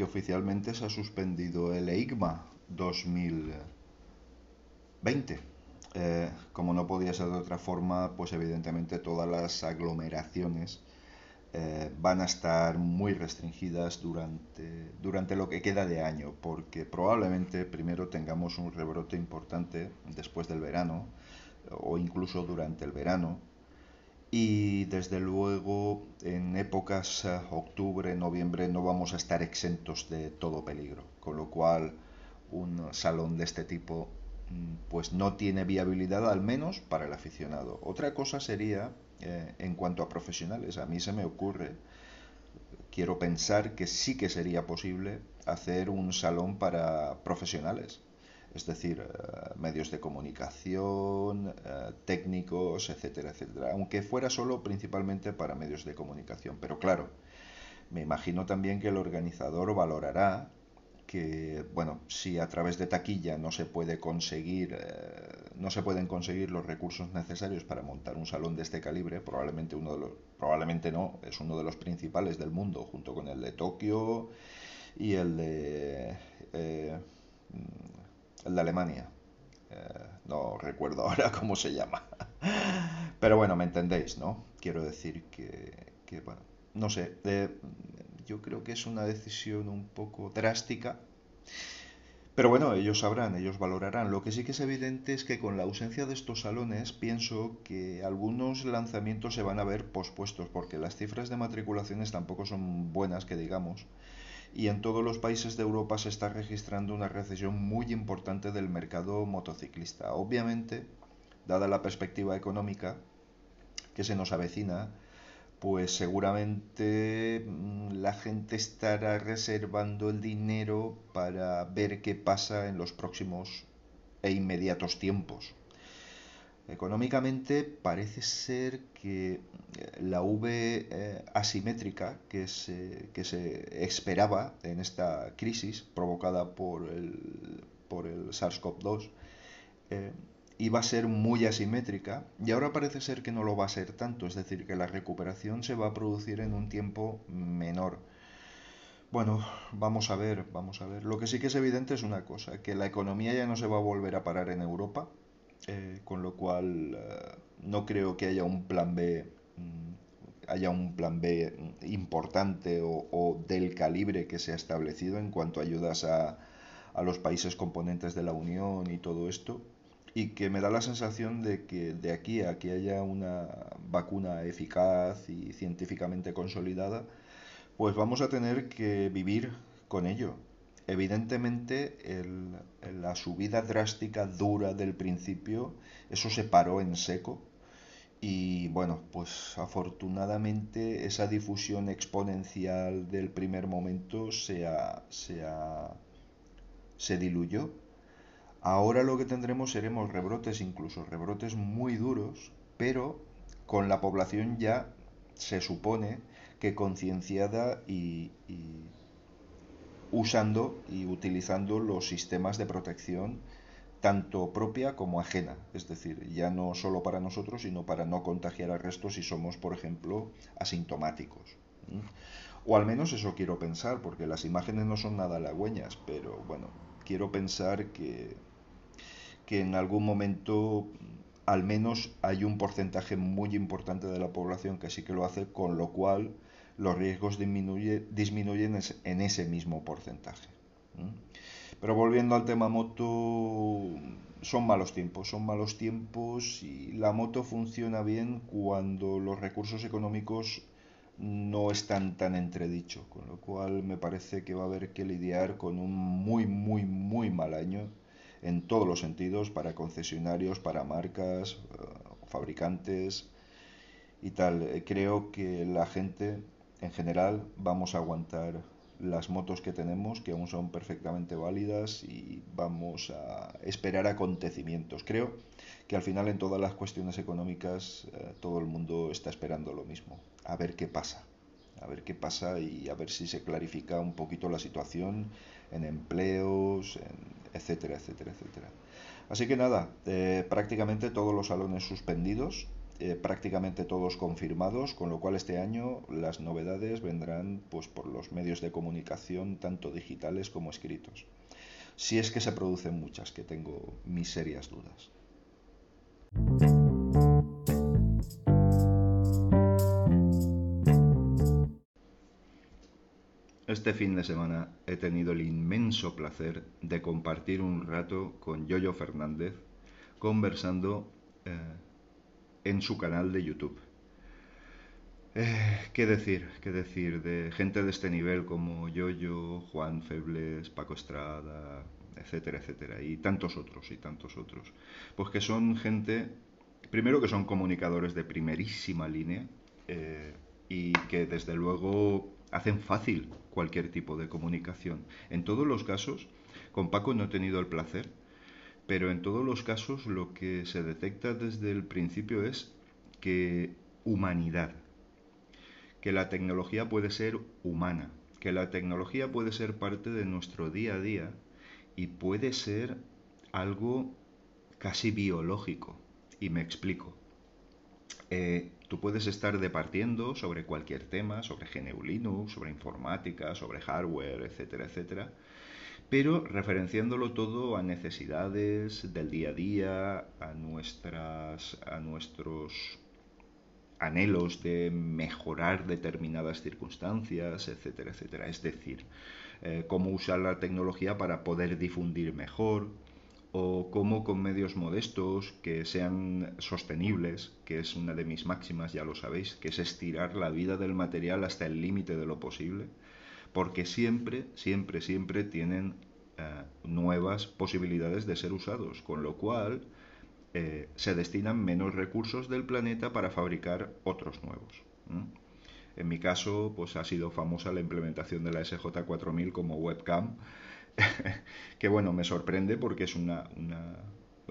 que oficialmente se ha suspendido el EIGMA 2020. Eh, como no podía ser de otra forma, pues evidentemente todas las aglomeraciones eh, van a estar muy restringidas durante, durante lo que queda de año, porque probablemente primero tengamos un rebrote importante después del verano o incluso durante el verano. Y desde luego en épocas eh, octubre, noviembre no vamos a estar exentos de todo peligro, con lo cual un salón de este tipo mm, pues no tiene viabilidad al menos para el aficionado. Otra cosa sería eh, en cuanto a profesionales. A mí se me ocurre, quiero pensar que sí que sería posible hacer un salón para profesionales, es decir, eh, medios de comunicación, eh, técnicos, etcétera, etcétera, aunque fuera solo principalmente para medios de comunicación. Pero claro, me imagino también que el organizador valorará que, bueno, si a través de taquilla no se puede conseguir, eh, no se pueden conseguir los recursos necesarios para montar un salón de este calibre, probablemente uno de los, probablemente no, es uno de los principales del mundo, junto con el de Tokio y el de, el de Alemania. Eh, no recuerdo ahora cómo se llama. Pero bueno, me entendéis, ¿no? Quiero decir que, que bueno, no sé, yo creo que es una decisión un poco drástica. Pero bueno, ellos sabrán, ellos valorarán. Lo que sí que es evidente es que con la ausencia de estos salones pienso que algunos lanzamientos se van a ver pospuestos porque las cifras de matriculaciones tampoco son buenas, que digamos. Y en todos los países de Europa se está registrando una recesión muy importante del mercado motociclista. Obviamente, dada la perspectiva económica que se nos avecina, pues seguramente mm, la gente estará reservando el dinero para ver qué pasa en los próximos e inmediatos tiempos. Económicamente parece ser que eh, la V eh, asimétrica que se, que se esperaba en esta crisis provocada por el, por el SARS-CoV-2 iba a ser muy asimétrica y ahora parece ser que no lo va a ser tanto, es decir, que la recuperación se va a producir en un tiempo menor. Bueno, vamos a ver, vamos a ver. Lo que sí que es evidente es una cosa, que la economía ya no se va a volver a parar en Europa, eh, con lo cual eh, no creo que haya un plan B mm, haya un plan B importante o, o, del calibre que se ha establecido en cuanto a ayudas a, a los países componentes de la Unión y todo esto y que me da la sensación de que de aquí a que haya una vacuna eficaz y científicamente consolidada, pues vamos a tener que vivir con ello. Evidentemente, la subida drástica, dura del principio, eso se paró en seco. Y bueno, pues afortunadamente esa difusión exponencial del primer momento se, se, se diluyó Ahora lo que tendremos seremos rebrotes, incluso rebrotes muy duros, pero con la población ya se supone que concienciada y, usando y utilizando los sistemas de protección tanto propia como ajena, es decir, ya no solo para nosotros, sino para no contagiar al resto si somos, por ejemplo, asintomáticos. O al menos eso quiero pensar, porque las imágenes no son nada halagüeñas, pero bueno, quiero pensar que que en algún momento al menos hay un porcentaje muy importante de la población que sí que lo hace, con lo cual los riesgos disminuyen en ese mismo porcentaje. Pero volviendo al tema moto, son malos tiempos, son malos tiempos y la moto funciona bien cuando los recursos económicos no están tan entredichos, con lo cual me parece que va a haber que lidiar con un muy, muy, muy mal año en todos los sentidos, para concesionarios, para marcas, eh, fabricantes y tal. Eh, creo que la gente en general vamos a aguantar las motos que tenemos, que aún son perfectamente válidas, y vamos a esperar acontecimientos. Creo que al final en todas las cuestiones económicas eh, todo el mundo está esperando lo mismo, a ver qué pasa, a ver qué pasa y a ver si se clarifica un poquito la situación en empleos, en etcétera, etcétera, etcétera. Así que nada, eh, prácticamente todos los salones suspendidos eh, prácticamente todos confirmados, con lo cual este año las novedades vendrán pues, por los medios de comunicación, tanto digitales como escritos. Si es que se producen muchas, que tengo mis serias dudas. Este fin de semana he tenido el inmenso placer de compartir un rato con Yoyo Fernández conversando eh, en su canal de YouTube. Eh, ¿Qué decir? ¿Qué decir de gente de este nivel como Yoyo, Juan Febles, Paco Estrada, etcétera, etcétera, y tantos otros, y tantos otros? Pues que son gente, primero que son comunicadores de primerísima línea, eh, y que desde luego hacen fácil cualquier tipo de comunicación. En todos los casos, con Paco no he tenido el placer, pero en todos los casos lo que se detecta desde el principio es que humanidad, que la tecnología puede ser humana, que la tecnología puede ser parte de nuestro día a día y puede ser algo casi biológico. Y me explico. Eh, tú puedes estar departiendo sobre cualquier tema, sobre GNU Linux, sobre informática, sobre hardware, etcétera, etcétera, pero referenciándolo todo a necesidades del día a día, a, nuestras, a nuestros anhelos de mejorar determinadas circunstancias, etcétera, etcétera. Es decir, eh, cómo usar la tecnología para poder difundir mejor, o cómo con medios modestos que sean sostenibles, que es una de mis máximas, ya lo sabéis, que es estirar la vida del material hasta el límite de lo posible, porque siempre, siempre, siempre tienen eh, nuevas posibilidades de ser usados, con lo cual eh, se destinan menos recursos del planeta para fabricar otros nuevos. En mi caso, pues ha sido famosa la implementación de la SJ4000 como webcam, que bueno, me sorprende porque es una,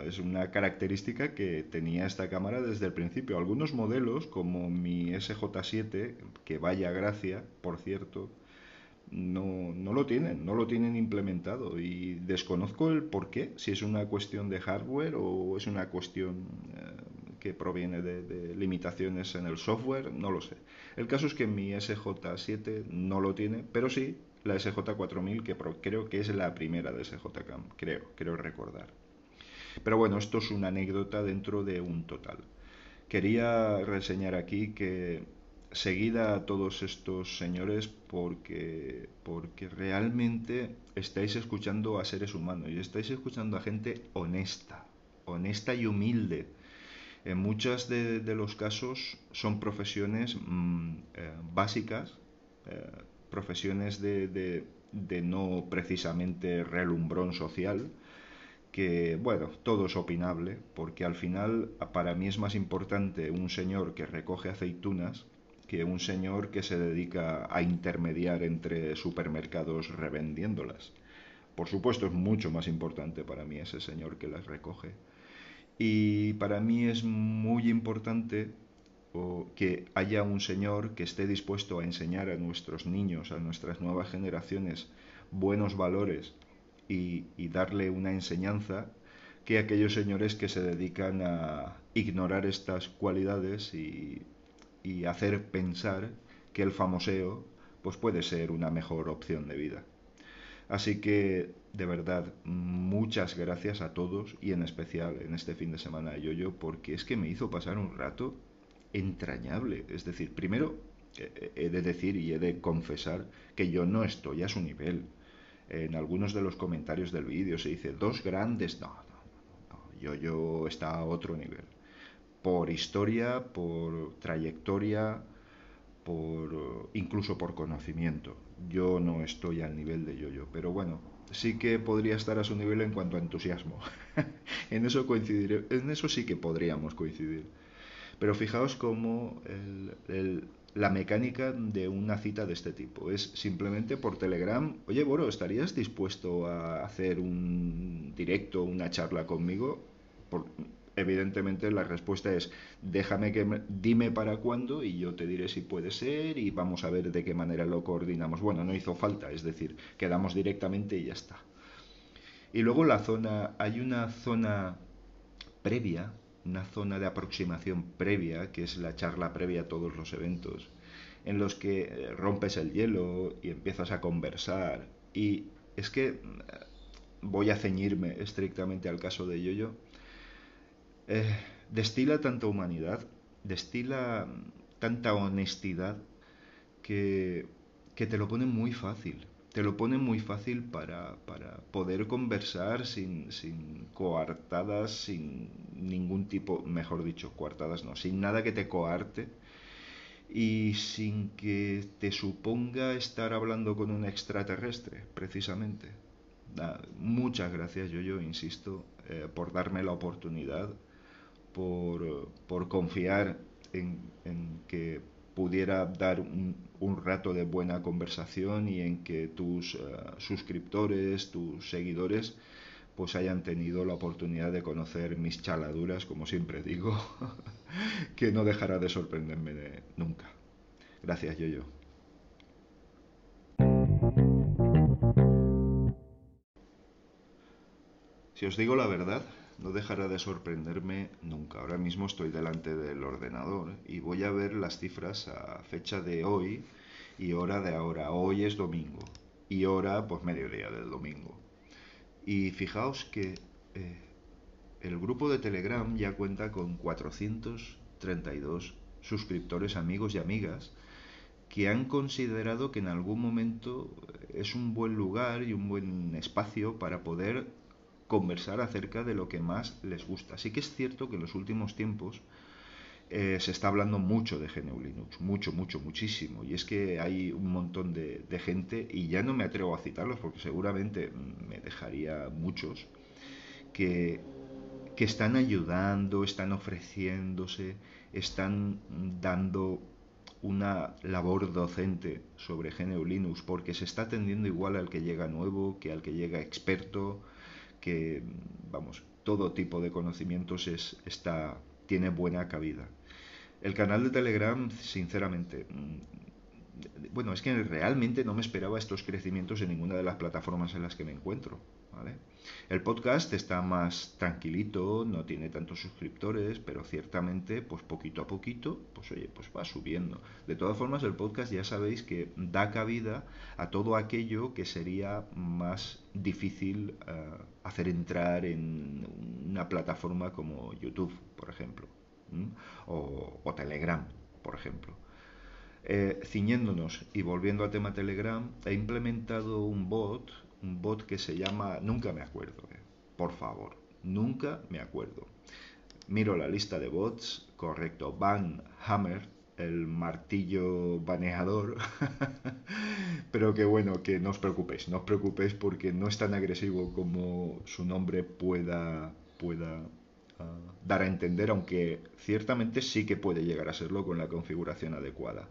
es una característica que tenía esta cámara desde el principio. Algunos modelos, como mi SJ7, que vaya gracia, por cierto, no, no, lo tienen, no lo tienen implementado y desconozco el por qué, si es una cuestión de hardware o es una cuestión eh, que proviene de, limitaciones en el software, no lo sé. El caso es que mi SJ7 no lo tiene, pero sí la SJ4000, que creo que es la primera de SJCAM, creo, creo recordar. Pero bueno, esto es una anécdota dentro de un total. Quería reseñar aquí que seguida a todos estos señores porque, porque realmente estáis escuchando a seres humanos y estáis escuchando a gente honesta, honesta y humilde. En muchos de, los casos son profesiones mm, eh, básicas, eh, profesiones de, no precisamente relumbrón social, que, bueno, todo es opinable, porque al final para mí es más importante un señor que recoge aceitunas que un señor que se dedica a intermediar entre supermercados revendiéndolas. Por supuesto es mucho más importante para mí ese señor que las recoge. Y para mí es muy importante que haya un Señor que esté dispuesto a enseñar a nuestros niños, a nuestras nuevas generaciones, buenos valores y, darle una enseñanza que aquellos señores que se dedican a ignorar estas cualidades y, y hacer pensar que el famoseo pues puede ser una mejor opción de vida. Así que, de verdad, muchas gracias a todos y en especial en este fin de semana de Yoyo, porque es que me hizo pasar un rato entrañable. Es decir, primero he de decir y he de confesar que yo no estoy a su nivel. En algunos de los comentarios del vídeo se dice dos grandes. No, no, no, Yo, yo está a otro nivel. Por historia, por trayectoria, por incluso por conocimiento. Yo no estoy al nivel de yo-yo, pero bueno, sí que podría estar a su nivel en cuanto a entusiasmo. en eso coincidiré, en eso sí que podríamos coincidir. Pero fijaos cómo la mecánica de una cita de este tipo es simplemente por Telegram, oye Boro, ¿estarías dispuesto a hacer un directo, una charla conmigo? Evidentemente la respuesta es déjame que dime para cuándo y yo te diré si puede ser y vamos a ver de qué manera lo coordinamos. Bueno, no hizo falta, es decir, quedamos directamente y ya está. Y luego la zona, hay una zona previa una zona de aproximación previa, que es la charla previa a todos los eventos, en los que eh, rompes el hielo y empiezas a conversar. Y es que eh, voy a ceñirme estrictamente al caso de Yoyo. Eh, destila tanta humanidad, destila tanta honestidad que, que te lo pone muy fácil te lo pone muy fácil para, poder conversar sin, sin, coartadas, sin ningún tipo, mejor dicho, coartadas no, sin nada que te coarte y sin que te suponga estar hablando con un extraterrestre, precisamente. muchas gracias, yo, yo insisto, eh, por darme la oportunidad, por, por confiar en, en que pudiera dar un, rato de buena conversación y en que tus eh, suscriptores, tus seguidores, pues hayan tenido la oportunidad de conocer mis chaladuras, como siempre digo, que no dejará de sorprenderme nunca. Gracias, Yoyo. Si os digo la verdad, no dejará de sorprenderme nunca. Ahora mismo estoy delante del ordenador y voy a ver las cifras a fecha de hoy y hora de ahora. Hoy es domingo y hora pues mediodía del domingo. Y fijaos que eh, el grupo de Telegram ya cuenta con 432 suscriptores amigos y amigas que han considerado que en algún momento es un buen lugar y un buen espacio para poder conversar acerca de lo que más les gusta. Sí que es cierto que en los últimos tiempos eh, se está hablando mucho de GNU Linux, mucho, mucho, muchísimo. Y es que hay un montón de, gente, y ya no me atrevo a citarlos porque seguramente me dejaría muchos, que, que están ayudando, están ofreciéndose, están dando una labor docente sobre GNU Linux porque se está atendiendo igual al que llega nuevo que al que llega experto que, vamos, todo tipo de conocimientos es, está, tiene buena cabida. El canal de Telegram, sinceramente, mm, bueno, es que realmente no me esperaba estos crecimientos en ninguna de las plataformas en las que me encuentro. El podcast está más tranquilito, no tiene tantos suscriptores, pero ciertamente, pues poquito a poquito, pues oye, pues va subiendo. De todas formas, el podcast ya sabéis que da cabida a todo aquello que sería más difícil eh, hacer entrar en una plataforma como YouTube, por ejemplo, o, Telegram, por ejemplo. Eh, ciñéndonos y volviendo al tema Telegram, he implementado un bot un bot que se llama, nunca me acuerdo, eh, por favor, nunca me acuerdo. Miro la lista de bots, correcto, Van Hammer, el martillo baneador, pero que bueno, que no os preocupéis, no os preocupéis porque no es tan agresivo como su nombre pueda, pueda ah, dar a entender, aunque ciertamente sí que puede llegar a serlo con la configuración adecuada.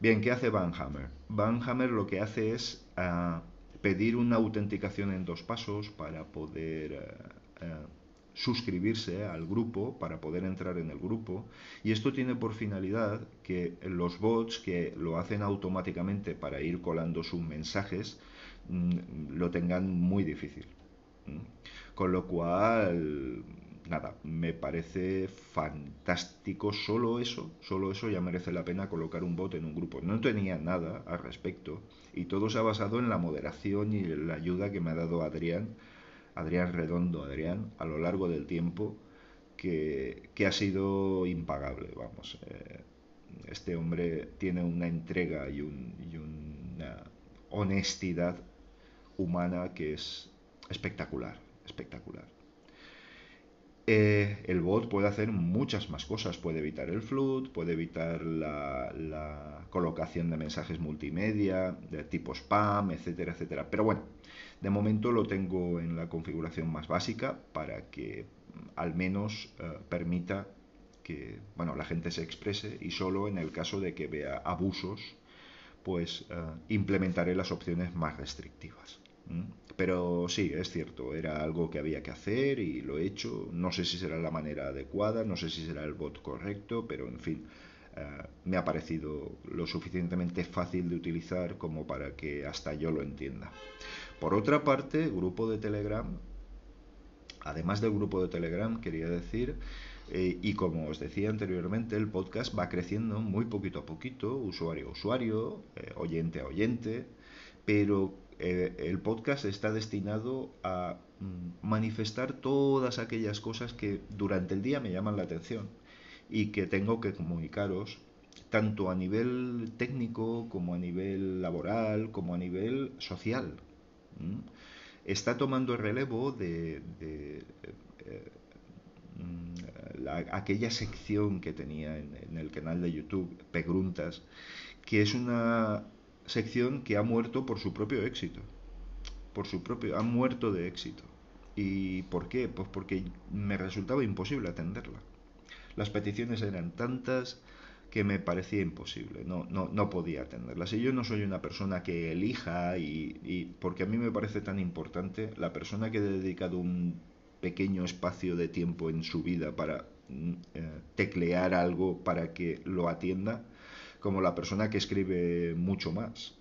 Bien, ¿qué hace Van Hammer? Van Hammer lo que hace es ah, pedir una autenticación en dos pasos para poder eh, eh, suscribirse al grupo, para poder entrar en el grupo. Y esto tiene por finalidad que los bots que lo hacen automáticamente para ir colando sus mensajes mm, lo tengan muy difícil. Con lo cual, nada, me parece fantástico solo eso, solo eso ya merece la pena colocar un bot en un grupo. No tenía nada al respecto y todo se ha basado en la moderación y la ayuda que me ha dado Adrián, Adrián Redondo, Adrián, a lo largo del tiempo, que, ha sido impagable, vamos. Eh, este hombre tiene una entrega y, y una honestidad humana que es espectacular, espectacular. Eh, el bot puede hacer muchas más cosas. Puede evitar el flood, puede evitar la, colocación de mensajes multimedia de tipo spam, etcétera, etcétera. Pero bueno, de momento lo tengo en la configuración más básica para que mm, al menos eh, permita que bueno, la gente se exprese y solo en el caso de que vea abusos, pues eh, implementaré las opciones más restrictivas. Pero sí, es cierto, era algo que había que hacer y lo he hecho. No sé si será la manera adecuada, no sé si será el bot correcto, pero en fin, eh, me ha parecido lo suficientemente fácil de utilizar como para que hasta yo lo entienda. Por otra parte, grupo de Telegram, además del grupo de Telegram, quería decir, Eh, y como os decía anteriormente, el podcast va creciendo muy poquito a poquito, usuario a usuario, eh, oyente a oyente, pero eh, el podcast está destinado a mm, manifestar todas aquellas cosas que durante el día me llaman la atención y que tengo que comunicaros tanto a nivel técnico como a nivel laboral como a nivel social. Está tomando relevo de, mm, aquella sección que tenía en, en, el canal de YouTube, Preguntas, que es una sección que ha muerto por su propio éxito. Por su propio, ha muerto de éxito. ¿Y por qué? Pues porque me resultaba imposible atenderla. Las peticiones eran tantas que me parecía imposible, no, no, no podía atenderlas. Y yo no soy una persona que elija y, y porque a mí me parece tan importante la persona que ha dedicado un pequeño espacio de tiempo en su vida para mm, eh, teclear algo para que lo atienda, como la persona que escribe mucho más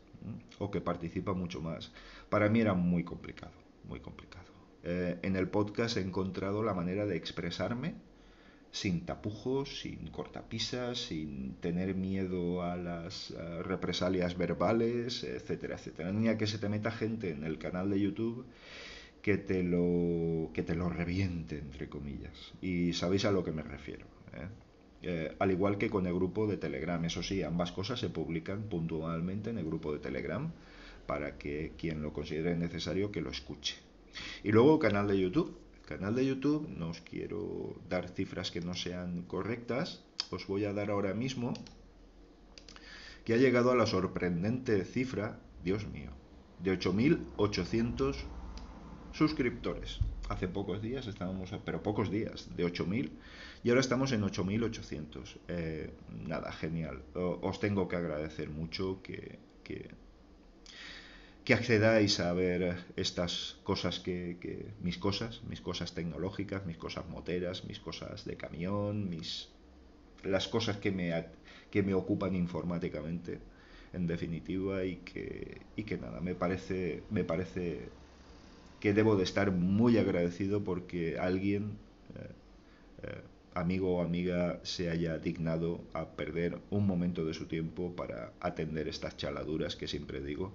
o que participa mucho más. Para mí era muy complicado, muy complicado. Eh, en el podcast he encontrado la manera de expresarme sin tapujos, sin cortapisas, sin tener miedo a las represalias verbales, etcétera, etcétera. Ni que se te meta gente en el canal de YouTube que te lo, que te lo reviente, entre comillas. Y sabéis a lo que me refiero. ¿eh? Eh, al igual que con el grupo de Telegram. Eso sí, ambas cosas se publican puntualmente en el grupo de Telegram para que quien lo considere necesario que lo escuche. Y luego canal de YouTube. Canal de YouTube, no os quiero dar cifras que no sean correctas, os voy a dar ahora mismo que ha llegado a la sorprendente cifra, Dios mío, de 8.800 suscriptores. Hace pocos días estábamos, pero pocos días, de 8.000 y ahora estamos en 8.800. Eh, nada, genial. os tengo que agradecer mucho que, que, accedáis a ver estas cosas que, que, mis cosas, mis cosas tecnológicas, mis cosas moteras, mis cosas de camión, mis las cosas que me, que me ocupan informáticamente en definitiva y que, y que nada, me parece, me parece que debo de estar muy agradecido porque alguien, eh, eh, amigo o amiga, se haya dignado a perder un momento de su tiempo para atender estas chaladuras que siempre digo.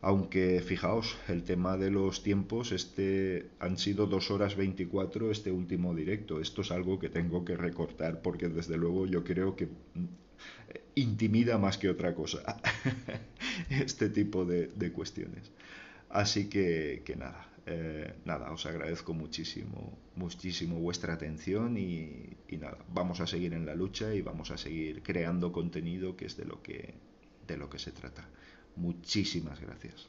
Aunque fijaos, el tema de los tiempos, este han sido dos horas 24 este último directo. Esto es algo que tengo que recortar porque desde luego yo creo que mm, intimida más que otra cosa este tipo de, de cuestiones. Así que, que nada, eh, nada, os agradezco muchísimo, muchísimo vuestra atención y, y, nada, vamos a seguir en la lucha y vamos a seguir creando contenido que es de lo que, de lo que se trata. Muchísimas gracias.